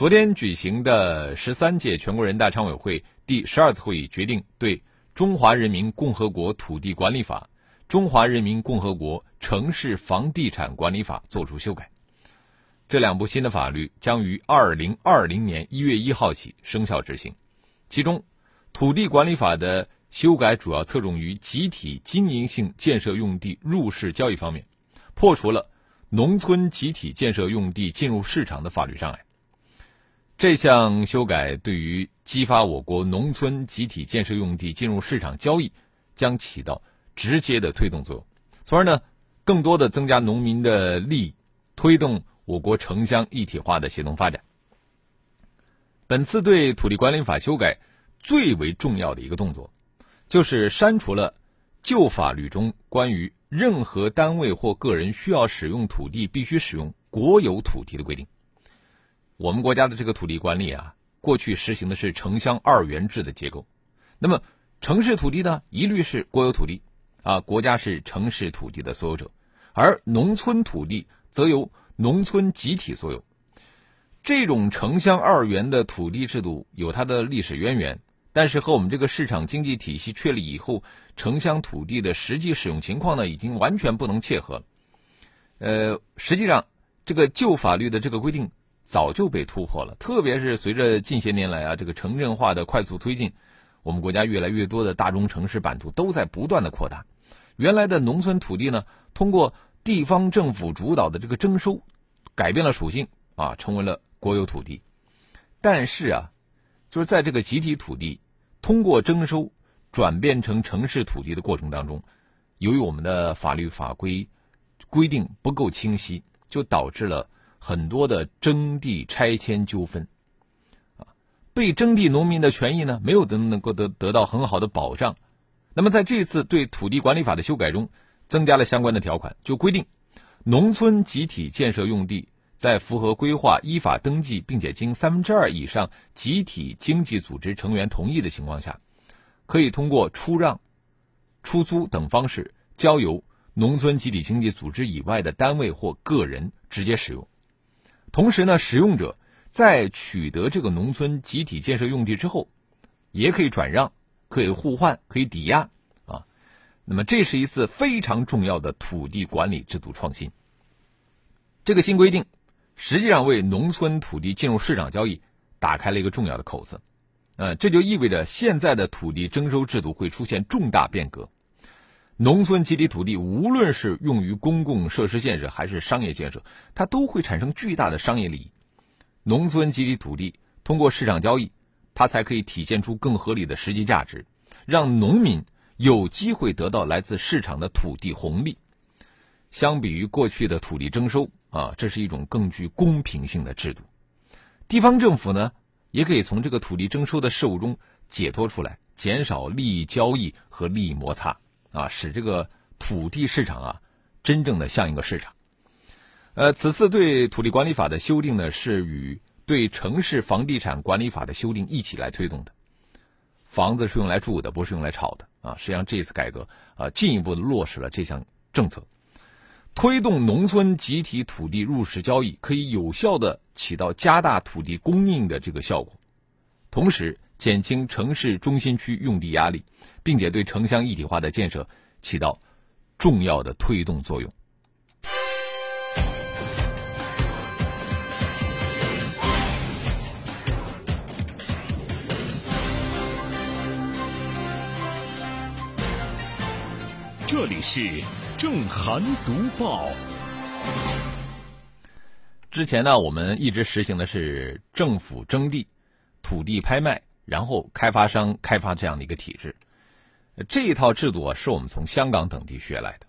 昨天举行的十三届全国人大常委会第十二次会议决定对《中华人民共和国土地管理法》《中华人民共和国城市房地产管理法》作出修改。这两部新的法律将于二零二零年一月一号起生效执行。其中，《土地管理法》的修改主要侧重于集体经营性建设用地入市交易方面，破除了农村集体建设用地进入市场的法律障碍。这项修改对于激发我国农村集体建设用地进入市场交易，将起到直接的推动作用，从而呢，更多的增加农民的利益，推动我国城乡一体化的协同发展。本次对土地管理法修改最为重要的一个动作，就是删除了旧法律中关于任何单位或个人需要使用土地必须使用国有土地的规定。我们国家的这个土地管理啊，过去实行的是城乡二元制的结构。那么，城市土地呢，一律是国有土地，啊，国家是城市土地的所有者；而农村土地则由农村集体所有。这种城乡二元的土地制度有它的历史渊源，但是和我们这个市场经济体系确立以后，城乡土地的实际使用情况呢，已经完全不能切合了。呃，实际上，这个旧法律的这个规定。早就被突破了，特别是随着近些年来啊这个城镇化的快速推进，我们国家越来越多的大中城市版图都在不断的扩大，原来的农村土地呢，通过地方政府主导的这个征收，改变了属性啊，成为了国有土地。但是啊，就是在这个集体土地通过征收转变成城市土地的过程当中，由于我们的法律法规规定不够清晰，就导致了。很多的征地拆迁纠纷，啊，被征地农民的权益呢，没有得能够得得到很好的保障。那么在这次对土地管理法的修改中，增加了相关的条款，就规定，农村集体建设用地在符合规划、依法登记，并且经三分之二以上集体经济组织成员同意的情况下，可以通过出让、出租等方式，交由农村集体经济组织以外的单位或个人直接使用。同时呢，使用者在取得这个农村集体建设用地之后，也可以转让、可以互换、可以抵押啊。那么，这是一次非常重要的土地管理制度创新。这个新规定实际上为农村土地进入市场交易打开了一个重要的口子。呃，这就意味着现在的土地征收制度会出现重大变革。农村集体土地，无论是用于公共设施建设还是商业建设，它都会产生巨大的商业利益。农村集体土地通过市场交易，它才可以体现出更合理的实际价值，让农民有机会得到来自市场的土地红利。相比于过去的土地征收啊，这是一种更具公平性的制度。地方政府呢，也可以从这个土地征收的事务中解脱出来，减少利益交易和利益摩擦。啊，使这个土地市场啊，真正的像一个市场。呃，此次对土地管理法的修订呢，是与对城市房地产管理法的修订一起来推动的。房子是用来住的，不是用来炒的啊。实际上，这次改革啊，进一步的落实了这项政策，推动农村集体土地入市交易，可以有效的起到加大土地供应的这个效果，同时减轻城市中心区用地压力。并且对城乡一体化的建设起到重要的推动作用。这里是正涵读报。之前呢，我们一直实行的是政府征地、土地拍卖，然后开发商开发这样的一个体制。这一套制度啊，是我们从香港等地学来的。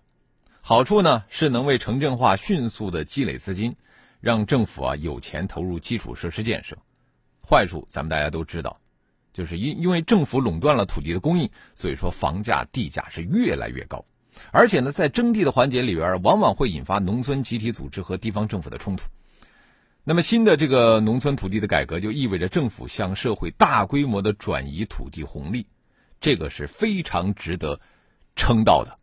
好处呢，是能为城镇化迅速的积累资金，让政府啊有钱投入基础设施建设。坏处咱们大家都知道，就是因因为政府垄断了土地的供应，所以说房价地价是越来越高。而且呢，在征地的环节里边，往往会引发农村集体组织和地方政府的冲突。那么，新的这个农村土地的改革，就意味着政府向社会大规模的转移土地红利，这个是非常值得称道的。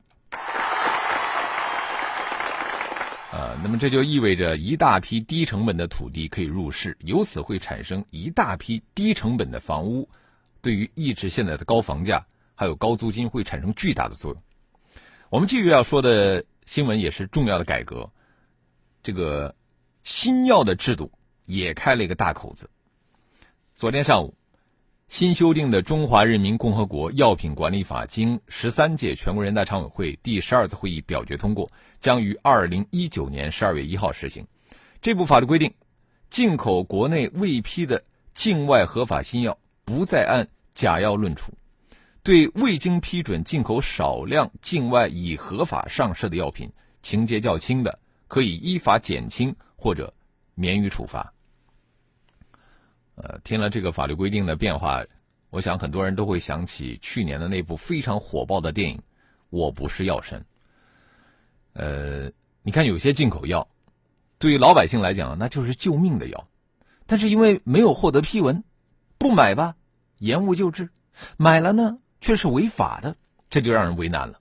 呃，那么这就意味着一大批低成本的土地可以入市，由此会产生一大批低成本的房屋，对于抑制现在的高房价还有高租金会产生巨大的作用。我们继续要说的新闻也是重要的改革，这个新药的制度也开了一个大口子。昨天上午，新修订的《中华人民共和国药品管理法》经十三届全国人大常委会第十二次会议表决通过，将于二零一九年十二月一号实行。这部法律规定，进口国内未批的境外合法新药不再按假药论处。对未经批准进口少量境外已合法上市的药品，情节较轻的，可以依法减轻或者免予处罚。呃，听了这个法律规定的变化，我想很多人都会想起去年的那部非常火爆的电影《我不是药神》。呃，你看有些进口药，对于老百姓来讲那就是救命的药，但是因为没有获得批文，不买吧，延误救治；买了呢。却是违法的，这就让人为难了。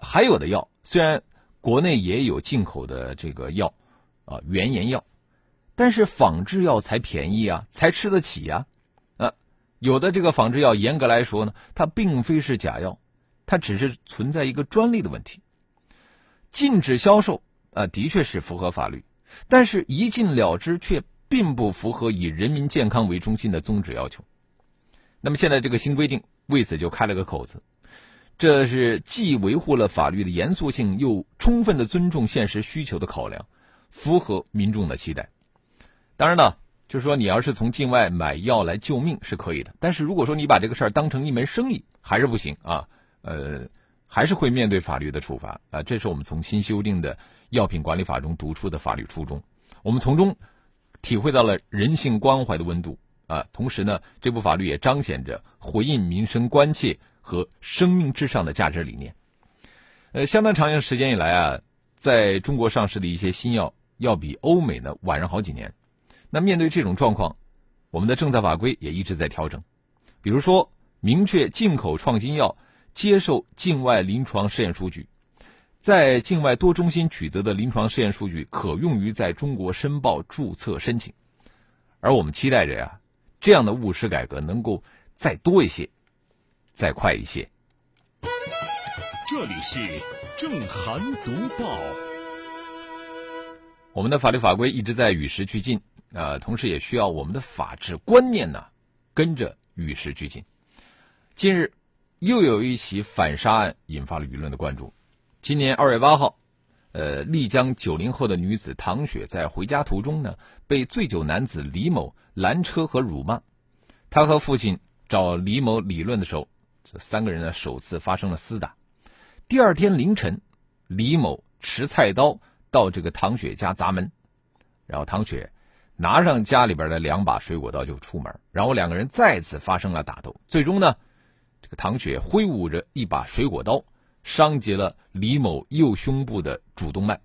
还有的药，虽然国内也有进口的这个药，啊，原研药，但是仿制药才便宜啊，才吃得起呀。啊，有的这个仿制药，严格来说呢，它并非是假药，它只是存在一个专利的问题。禁止销售啊，的确是符合法律，但是一禁了之，却并不符合以人民健康为中心的宗旨要求。那么现在这个新规定。为此就开了个口子，这是既维护了法律的严肃性，又充分的尊重现实需求的考量，符合民众的期待。当然呢，就是说你要是从境外买药来救命是可以的，但是如果说你把这个事儿当成一门生意，还是不行啊。呃，还是会面对法律的处罚啊。这是我们从新修订的药品管理法中读出的法律初衷，我们从中体会到了人性关怀的温度。啊，同时呢，这部法律也彰显着回应民生关切和生命至上的价值理念。呃，相当长一段时间以来啊，在中国上市的一些新药要比欧美呢晚上好几年。那面对这种状况，我们的政策法规也一直在调整。比如说，明确进口创新药接受境外临床试验数据，在境外多中心取得的临床试验数据可用于在中国申报注册申请。而我们期待着呀。这样的务实改革能够再多一些，再快一些。这里是正涵读报。我们的法律法规一直在与时俱进，啊，同时也需要我们的法治观念呢跟着与时俱进。近日，又有一起反杀案引发了舆论的关注。今年二月八号，呃，丽江九零后的女子唐雪在回家途中呢，被醉酒男子李某。拦车和辱骂，他和父亲找李某理论的时候，这三个人呢首次发生了厮打。第二天凌晨，李某持菜刀到这个唐雪家砸门，然后唐雪拿上家里边的两把水果刀就出门，然后两个人再次发生了打斗。最终呢，这个唐雪挥舞着一把水果刀，伤及了李某右胸部的主动脉，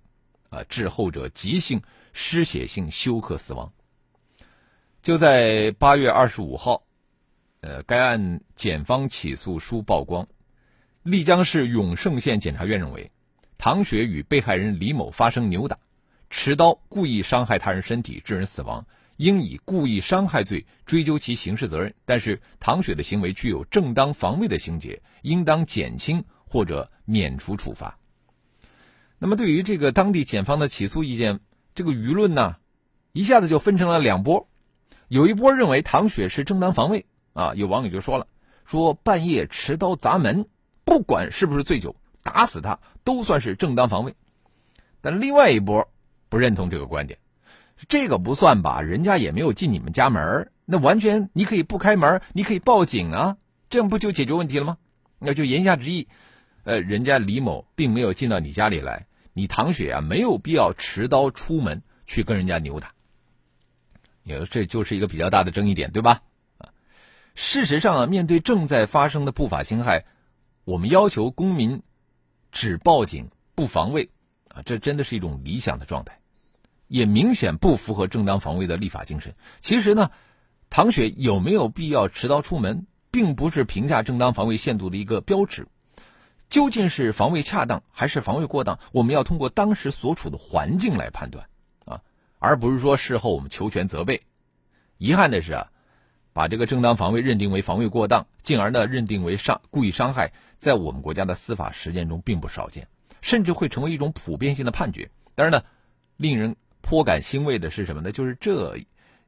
啊，致后者急性失血性休克死亡。就在八月二十五号，呃，该案检方起诉书曝光，丽江市永胜县检察院认为，唐雪与被害人李某发生扭打，持刀故意伤害他人身体致人死亡，应以故意伤害罪追究其刑事责任。但是，唐雪的行为具有正当防卫的情节，应当减轻或者免除处罚。那么，对于这个当地检方的起诉意见，这个舆论呢，一下子就分成了两波。有一波认为唐雪是正当防卫啊，有网友就说了，说半夜持刀砸门，不管是不是醉酒，打死他都算是正当防卫。但另外一波不认同这个观点，这个不算吧？人家也没有进你们家门那完全你可以不开门，你可以报警啊，这样不就解决问题了吗？那就言下之意，呃，人家李某并没有进到你家里来，你唐雪啊没有必要持刀出门去跟人家扭打。你说这就是一个比较大的争议点，对吧？啊，事实上啊，面对正在发生的不法侵害，我们要求公民只报警不防卫啊，这真的是一种理想的状态，也明显不符合正当防卫的立法精神。其实呢，唐雪有没有必要持刀出门，并不是评价正当防卫限度的一个标志。究竟是防卫恰当还是防卫过当？我们要通过当时所处的环境来判断，啊，而不是说事后我们求全责备。遗憾的是啊，把这个正当防卫认定为防卫过当，进而呢认定为伤故意伤害，在我们国家的司法实践中并不少见，甚至会成为一种普遍性的判决。当然呢，令人颇感欣慰的是什么呢？就是这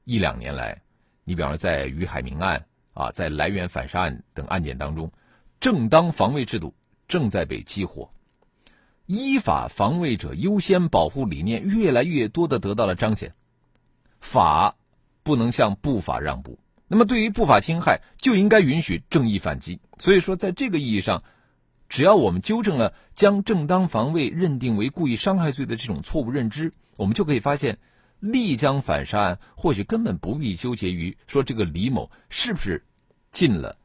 一两年来，你比方说在于海明案啊，在来源反杀案等案件当中，正当防卫制度。正在被激活，依法防卫者优先保护理念越来越多的得到了彰显。法不能向不法让步，那么对于不法侵害就应该允许正义反击。所以说，在这个意义上，只要我们纠正了将正当防卫认定为故意伤害罪的这种错误认知，我们就可以发现，丽江反杀案或许根本不必纠结于说这个李某是不是进了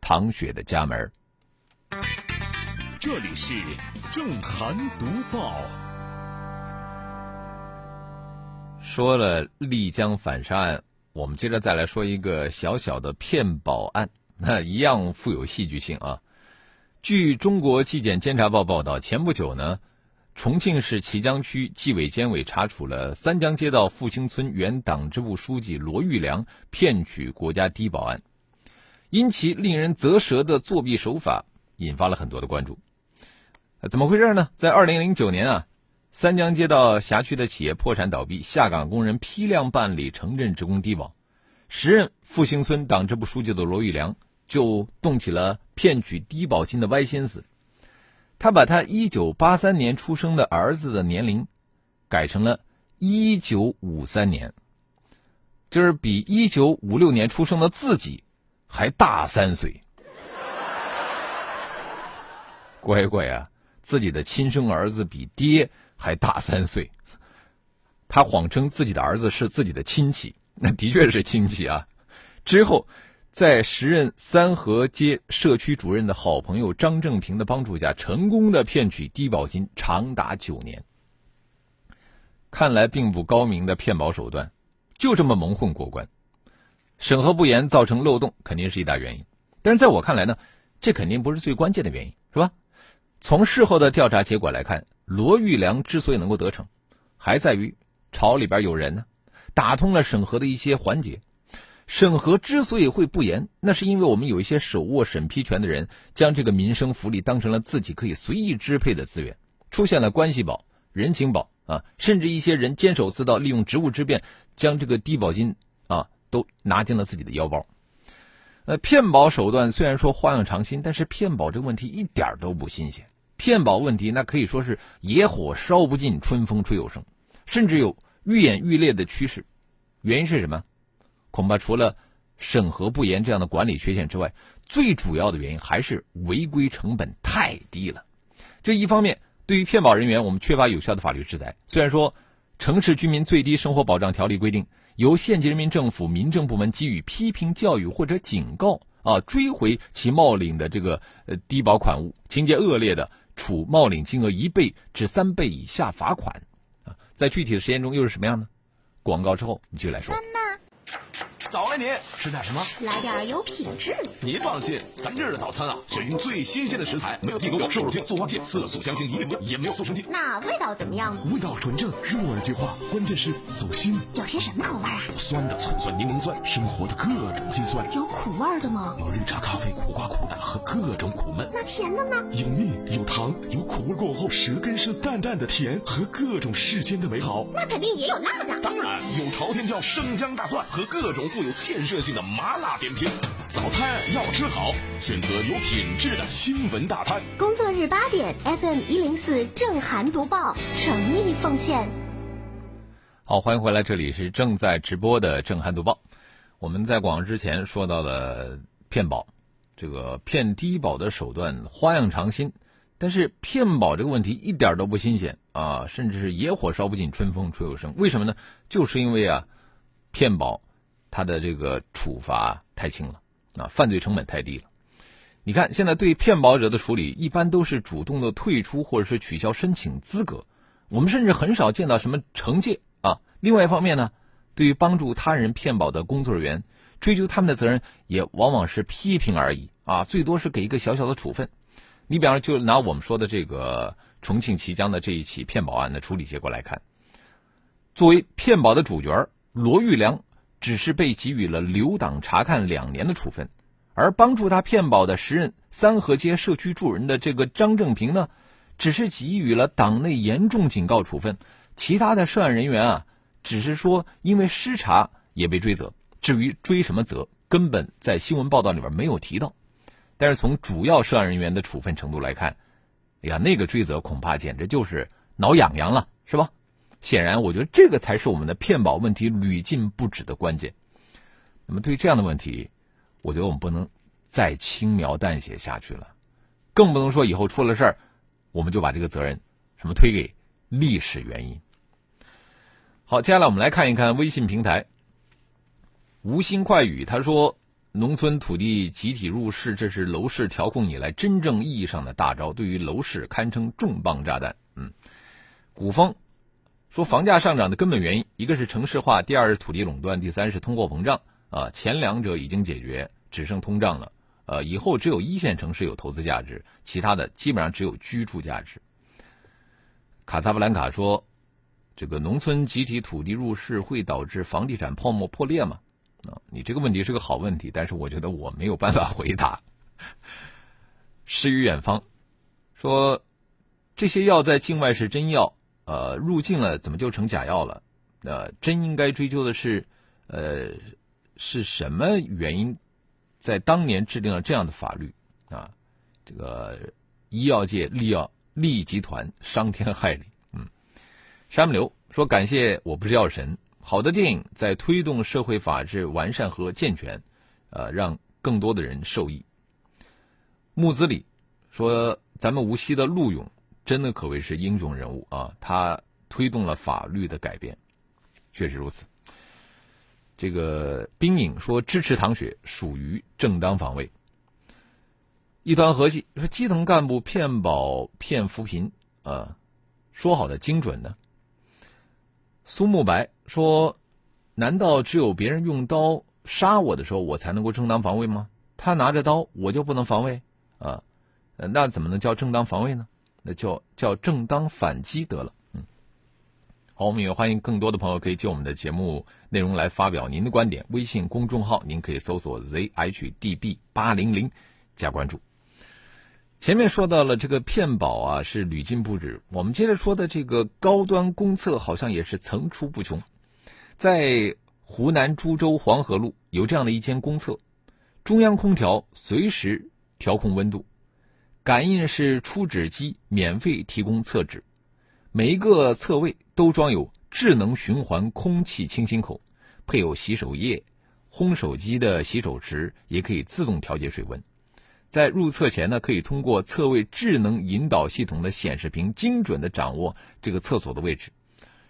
唐雪的家门。这里是正涵读报。说了丽江反杀案，我们接着再来说一个小小的骗保案，那 一样富有戏剧性啊。据中国纪检监察报报道，前不久呢，重庆市綦江区纪委监委查处了三江街道复兴村原党支部书记罗玉良骗取国家低保案，因其令人啧舌的作弊手法，引发了很多的关注。怎么回事呢？在二零零九年啊，三江街道辖区的企业破产倒闭，下岗工人批量办理城镇职工低保，时任复兴村党支部书记的罗玉良就动起了骗取低保金的歪心思。他把他一九八三年出生的儿子的年龄改成了一九五三年，就是比一九五六年出生的自己还大三岁。乖乖啊！自己的亲生儿子比爹还大三岁，他谎称自己的儿子是自己的亲戚，那的确是亲戚啊。之后，在时任三河街社区主任的好朋友张正平的帮助下，成功的骗取低保金长达九年。看来并不高明的骗保手段，就这么蒙混过关，审核不严造成漏洞，肯定是一大原因。但是在我看来呢，这肯定不是最关键的原因，是吧？从事后的调查结果来看，罗玉良之所以能够得逞，还在于朝里边有人呢，打通了审核的一些环节。审核之所以会不严，那是因为我们有一些手握审批权的人，将这个民生福利当成了自己可以随意支配的资源，出现了关系保、人情保啊，甚至一些人监守自盗，利用职务之便，将这个低保金啊都拿进了自己的腰包。呃，骗保手段虽然说花样常新，但是骗保这个问题一点都不新鲜。骗保问题那可以说是野火烧不尽，春风吹又生，甚至有愈演愈烈的趋势。原因是什么？恐怕除了审核不严这样的管理缺陷之外，最主要的原因还是违规成本太低了。这一方面，对于骗保人员，我们缺乏有效的法律制裁。虽然说《城市居民最低生活保障条例》规定。由县级人民政府民政部门给予批评教育或者警告啊，追回其冒领的这个呃低保款物，情节恶劣的，处冒领金额一倍至三倍以下罚款啊。在具体的实验中又是什么样呢？广告之后你继续来说。早安，您吃点什么？来点有品质。您放心，咱这儿的早餐啊，选用最新鲜的食材，没有地沟油、瘦肉精、塑化剂、色素、香精一定也没有速成剂。那味道怎么样？味道纯正，入耳即化，关键是走心。有些什么口味啊？酸的醋酸、柠檬酸，生活的各种辛酸。有苦味的吗？有绿茶、咖啡、苦瓜、苦胆和各种苦闷。那甜的呢？有蜜，有糖，有苦味过后舌根是淡淡的甜和各种世间的美好。那肯定也有辣的。当然有朝天椒、生姜、大蒜和各种。富有建设性的麻辣点评，早餐要吃好，选择有品质的新闻大餐。工作日八点，FM 一零四正涵读报，诚意奉献。好，欢迎回来，这里是正在直播的正涵读报。我们在广告之前说到了骗保，这个骗低保的手段花样常新，但是骗保这个问题一点都不新鲜啊，甚至是野火烧不尽，春风吹又生。为什么呢？就是因为啊。骗保他的这个处罚太轻了啊，犯罪成本太低了。你看，现在对骗保者的处理一般都是主动的退出或者是取消申请资格，我们甚至很少见到什么惩戒啊。另外一方面呢，对于帮助他人骗保的工作人员，追究他们的责任也往往是批评而已啊，最多是给一个小小的处分。你比方说，就拿我们说的这个重庆綦江的这一起骗保案的处理结果来看，作为骗保的主角罗玉良，只是被给予了留党察看两年的处分。而帮助他骗保的时任三河街社区主任的这个张正平呢，只是给予了党内严重警告处分，其他的涉案人员啊，只是说因为失察也被追责。至于追什么责，根本在新闻报道里边没有提到。但是从主要涉案人员的处分程度来看，哎呀，那个追责恐怕简直就是挠痒痒了，是吧？显然，我觉得这个才是我们的骗保问题屡禁不止的关键。那么，对于这样的问题。我觉得我们不能再轻描淡写下去了，更不能说以后出了事儿，我们就把这个责任什么推给历史原因。好，接下来我们来看一看微信平台。无心快语他说：“农村土地集体入市，这是楼市调控以来真正意义上的大招，对于楼市堪称重磅炸弹。”嗯，古风说房价上涨的根本原因，一个是城市化，第二是土地垄断，第三是通货膨胀。啊，前两者已经解决，只剩通胀了。呃，以后只有一线城市有投资价值，其他的基本上只有居住价值。卡萨布兰卡说：“这个农村集体土地入市会导致房地产泡沫破裂吗？”啊，你这个问题是个好问题，但是我觉得我没有办法回答。诗与远方说：“这些药在境外是真药，呃，入境了怎么就成假药了？呃，真应该追究的是，呃。”是什么原因，在当年制定了这样的法律啊？这个医药界利药利益集团伤天害理。嗯，山木流说：“感谢我不是药神，好的电影在推动社会法治完善和健全，呃，让更多的人受益。”木子李说：“咱们无锡的陆勇真的可谓是英雄人物啊！他推动了法律的改变，确实如此。”这个冰影说支持唐雪属于正当防卫。一团和气说基层干部骗保骗扶贫啊，说好的精准呢？苏慕白说，难道只有别人用刀杀我的时候，我才能够正当防卫吗？他拿着刀，我就不能防卫啊？那怎么能叫正当防卫呢？那叫叫正当反击得了。嗯好，我们也欢迎更多的朋友可以就我们的节目内容来发表您的观点。微信公众号您可以搜索 zhdb 八零零加关注。前面说到了这个骗保啊是屡禁不止，我们接着说的这个高端公厕好像也是层出不穷。在湖南株洲黄河路有这样的一间公厕，中央空调随时调控温度，感应式出纸机免费提供厕纸。每一个厕位都装有智能循环空气清新口，配有洗手液，烘手机的洗手池也可以自动调节水温。在入厕前呢，可以通过侧位智能引导系统的显示屏，精准的掌握这个厕所的位置。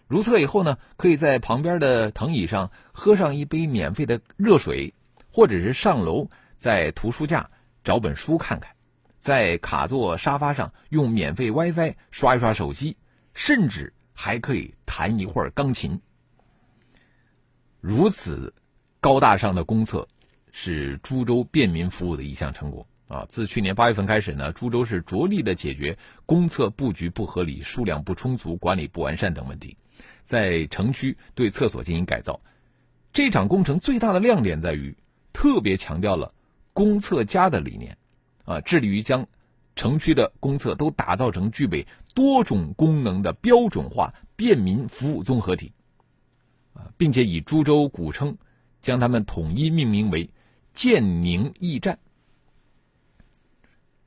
如厕以后呢，可以在旁边的藤椅上喝上一杯免费的热水，或者是上楼在图书架找本书看看，在卡座沙发上用免费 WiFi 刷一刷手机。甚至还可以弹一会儿钢琴。如此高大上的公厕，是株洲便民服务的一项成果啊！自去年八月份开始呢，株洲市着力的解决公厕布局不合理、数量不充足、管理不完善等问题，在城区对厕所进行改造。这场工程最大的亮点在于，特别强调了“公厕家”的理念，啊，致力于将。城区的公厕都打造成具备多种功能的标准化便民服务综合体，啊，并且以株洲古称将它们统一命名为“建宁驿站”。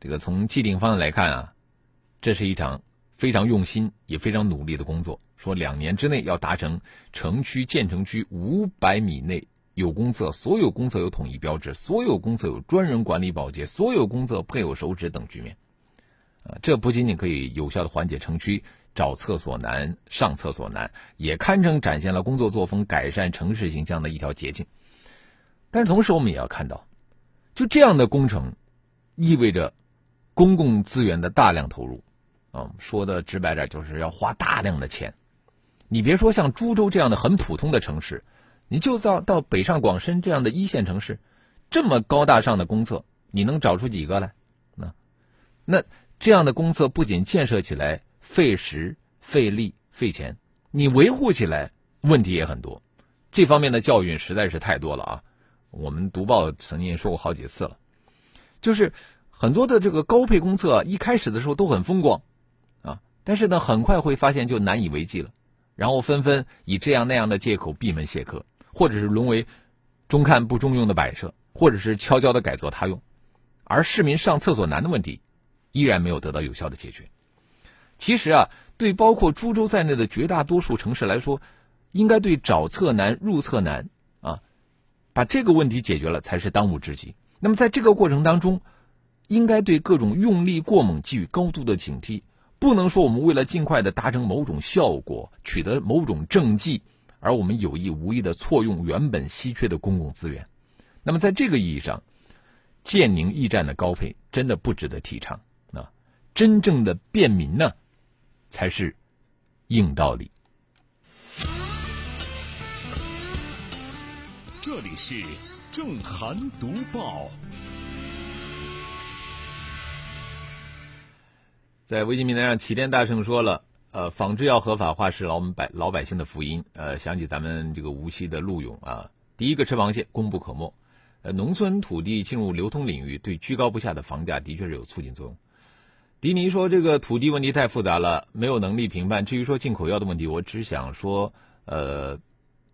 这个从既定方案来看啊，这是一场非常用心也非常努力的工作。说两年之内要达成城区建成区五百米内有公厕，所有公厕有统一标志，所有公厕有专人管理保洁，所有公厕配有手纸等局面。啊，这不仅仅可以有效的缓解城区找厕所难、上厕所难，也堪称展现了工作作风改善城市形象的一条捷径。但是同时，我们也要看到，就这样的工程，意味着公共资源的大量投入。啊，说的直白点，就是要花大量的钱。你别说像株洲这样的很普通的城市，你就到到北上广深这样的一线城市，这么高大上的公厕，你能找出几个来？那那这样的公厕不仅建设起来费时、费力、费钱，你维护起来问题也很多。这方面的教训实在是太多了啊！我们读报曾经说过好几次了，就是很多的这个高配公厕一开始的时候都很风光啊。但是呢，很快会发现就难以为继了，然后纷纷以这样那样的借口闭门谢客，或者是沦为中看不中用的摆设，或者是悄悄的改作他用，而市民上厕所难的问题依然没有得到有效的解决。其实啊，对包括株洲在内的绝大多数城市来说，应该对找厕难、入厕难啊，把这个问题解决了才是当务之急。那么在这个过程当中，应该对各种用力过猛给予高度的警惕。不能说我们为了尽快的达成某种效果，取得某种政绩，而我们有意无意的错用原本稀缺的公共资源。那么，在这个意义上，建宁驿站的高配真的不值得提倡啊！真正的便民呢，才是硬道理。这里是正涵读报。在微信平台上，齐天大圣说了：“呃，仿制药合法化是老百老百姓的福音。”呃，想起咱们这个无锡的陆勇啊，第一个吃螃蟹，功不可没。呃，农村土地进入流通领域，对居高不下的房价的确是有促进作用。迪尼说：“这个土地问题太复杂了，没有能力评判。至于说进口药的问题，我只想说，呃，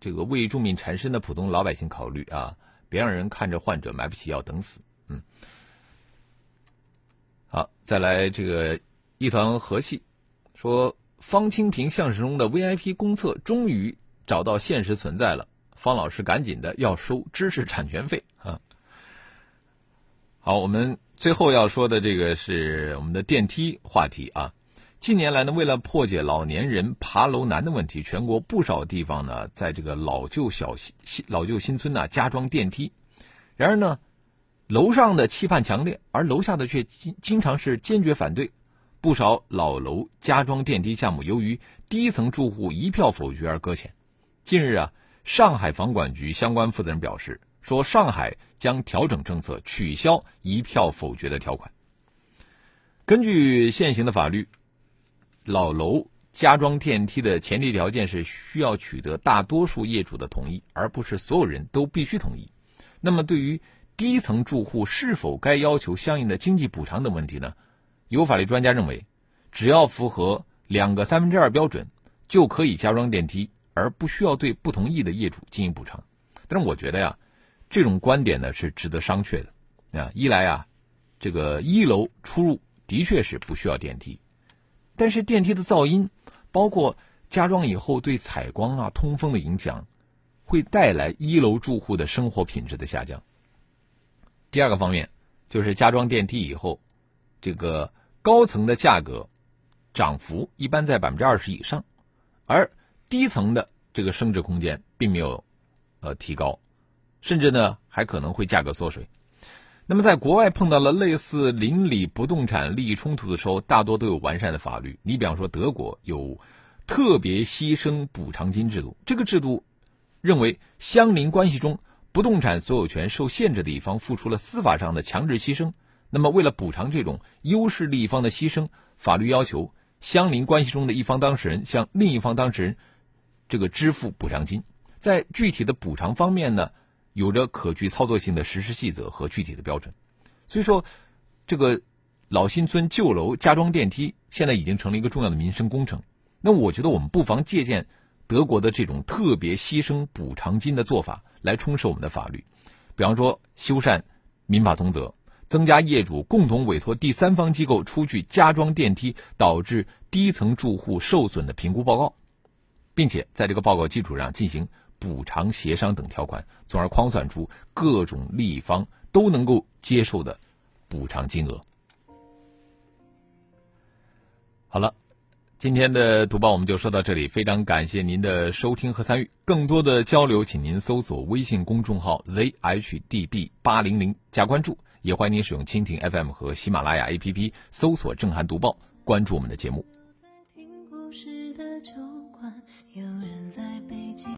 这个为重病缠身的普通老百姓考虑啊，别让人看着患者买不起药等死。”嗯，好，再来这个。一团和气，说方清平相声中的 VIP 公厕终于找到现实存在了。方老师赶紧的要收知识产权费啊！好，我们最后要说的这个是我们的电梯话题啊。近年来呢，为了破解老年人爬楼难的问题，全国不少地方呢，在这个老旧小新老旧新村呢加装电梯。然而呢，楼上的期盼强烈，而楼下的却经经常是坚决反对。不少老楼加装电梯项目，由于低层住户一票否决而搁浅。近日啊，上海房管局相关负责人表示，说上海将调整政策，取消一票否决的条款。根据现行的法律，老楼加装电梯的前提条件是需要取得大多数业主的同意，而不是所有人都必须同意。那么，对于低层住户是否该要求相应的经济补偿等问题呢？有法律专家认为，只要符合两个三分之二标准，就可以加装电梯，而不需要对不同意的业主进行补偿。但是我觉得呀，这种观点呢是值得商榷的。啊，一来啊，这个一楼出入的确是不需要电梯，但是电梯的噪音，包括加装以后对采光啊、通风的影响，会带来一楼住户的生活品质的下降。第二个方面就是加装电梯以后，这个。高层的价格涨幅一般在百分之二十以上，而低层的这个升值空间并没有呃提高，甚至呢还可能会价格缩水。那么在国外碰到了类似邻里不动产利益冲突的时候，大多都有完善的法律。你比方说德国有特别牺牲补偿金制度，这个制度认为相邻关系中不动产所有权受限制的一方付出了司法上的强制牺牲。那么，为了补偿这种优势利益方的牺牲，法律要求相邻关系中的一方当事人向另一方当事人这个支付补偿金。在具体的补偿方面呢，有着可具操作性的实施细则和具体的标准。所以说，这个老新村旧楼加装电梯现在已经成了一个重要的民生工程。那我觉得我们不妨借鉴德国的这种特别牺牲补偿金的做法，来充实我们的法律。比方说，修缮民法通则。增加业主共同委托第三方机构出具加装电梯导致低层住户受损的评估报告，并且在这个报告基础上进行补偿协商等条款，从而框算出各种利益方都能够接受的补偿金额。好了，今天的读报我们就说到这里，非常感谢您的收听和参与。更多的交流，请您搜索微信公众号 zhdb 八零零加关注，也欢迎您使用蜻蜓 FM 和喜马拉雅 APP 搜索“正涵读报”，关注我们的节目。